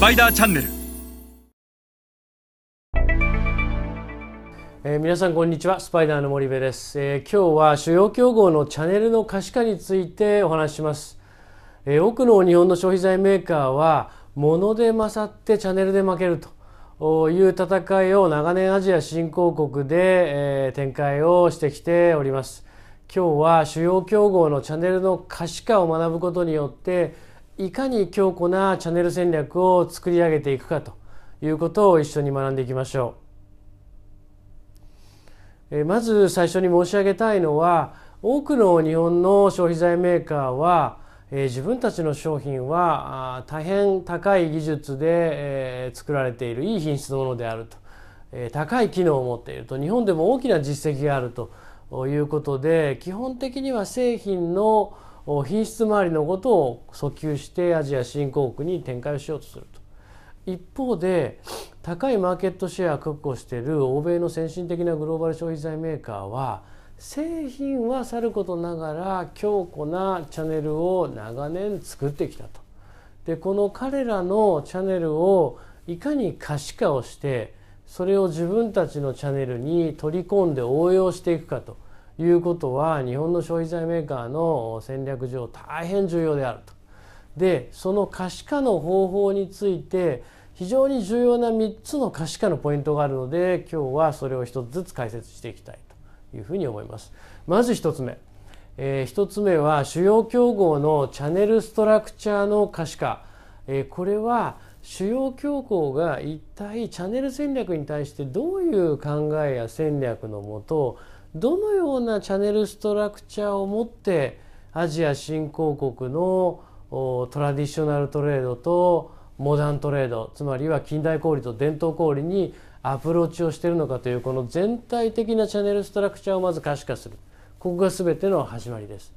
パイダーチャンネル。えー、皆さんこんにちは。スパイダーの森部です、えー、今日は主要競合のチャンネルの可視化についてお話しします、えー、多くの日本の消費財メーカーは物で勝ってチャンネルで負けると。いう戦いを長年アジア新興国で、え展開をしてきております。今日は主要競合のチャンネルの可視化を学ぶことによっていかに強固なチャンネル戦略を作り上げていくかということを一緒に学んでいきましょう。まず最初に申し上げたいのは多くの日本の消費財メーカーは自分たちの商品は大変高い技術で作られているいい品質のものであると高い機能を持っていると日本でも大きな実績があるということで基本的には製品の品質周りのことを訴求してアジア新興国に展開をしようとすると一方で高いマーケットシェアを確保している欧米の先進的なグローバル消費財メーカーは製品はさることながら強固なチャンネルを長年作ってきたと。でこの彼らのチャンネルをいかに可視化をしてそれを自分たちのチャンネルに取り込んで応用していくかということは日本の消費財メーカーの戦略上大変重要であると。でその可視化の方法について非常に重要な3つの可視化のポイントがあるので今日はそれを1つずつ解説していきたいというふうに思います。まず1つ目、えー、1つ目は主要競合のチャネルストラクチャーの可視化、えー、これは主要競合が一体チャンネル戦略に対してどういう考えや戦略のもとどのようなチャネルストラクチャーを持ってアジア新興国のトラディショナルトレードとモダントレードつまりは近代小売と伝統小売にアプローチをしているのかというこの全体的なチャネルストラクチャーをまず可視化する。ここが全ての始まりです。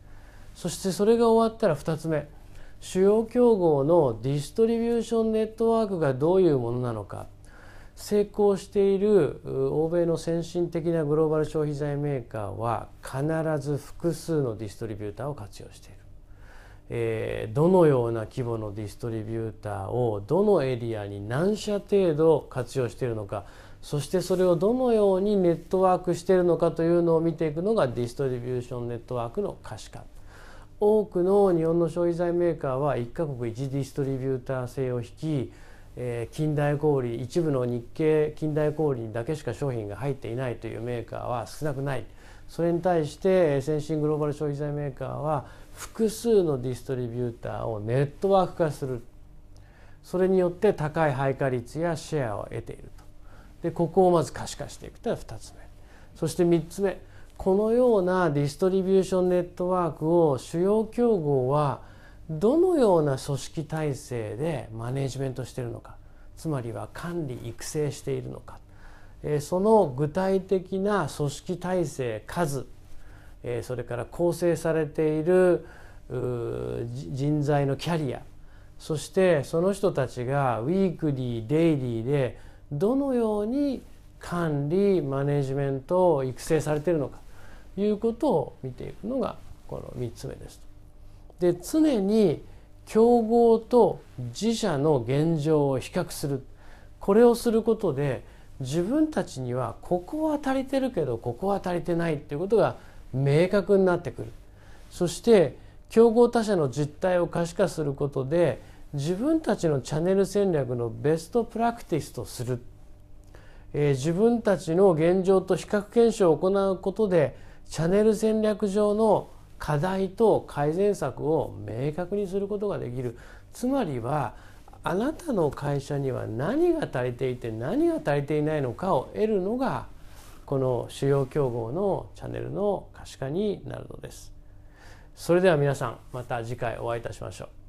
そしてそれが終わったら2つ目。主要競合のディストリビューションネットワークがどういうものなのか。成功している欧米の先進的なグローバル消費財メーカーは必ず複数のディストリビューターを活用している。えー、どのような規模のディストリビューターをどのエリアに何社程度活用しているのかそしてそれをどのようにネットワークしているのかというのを見ていくのがディストリビューションネットワークの可視化。多くの日本の消費財メーカーは1カ国1ディストリビューター制を引き、えー、近代小売一部の日系近代小売にだけしか商品が入っていないというメーカーは少なくない。それに対して先進グローバル消費財メーカーは複数のディストリビューターをネットワーク化する。それによって高い配下率やシェアを得ていると。でここをまず可視化していくというのが2つ目。そして3つ目。このようなディストリビューションネットワークを主要競合はどのような組織体制でマネジメントしているのかつまりは管理育成しているのかその具体的な組織体制数それから構成されている人材のキャリアそしてその人たちがウィークリーデイリーでどのように管理マネジメント育成されているのかということを見ていくのがこの3つ目です。で常に競合と自社の現状を比較する。これをすることで自分たちにはここは足りてるけどここは足りてないっていうことが明確になってくる。そして競合他社の実態を可視化することで自分たちのチャンネル戦略のベストプラクティスとする、えー、自分たちの現状と比較検証を行うことでチャンネル戦略上の課題と改善策を明確にすることができるつまりはあなたの会社には何が足りていて何が足りていないのかを得るのがこの主要競合のチャンネルの可視化になるのです。それでは皆さんまた次回お会いいたしましょう。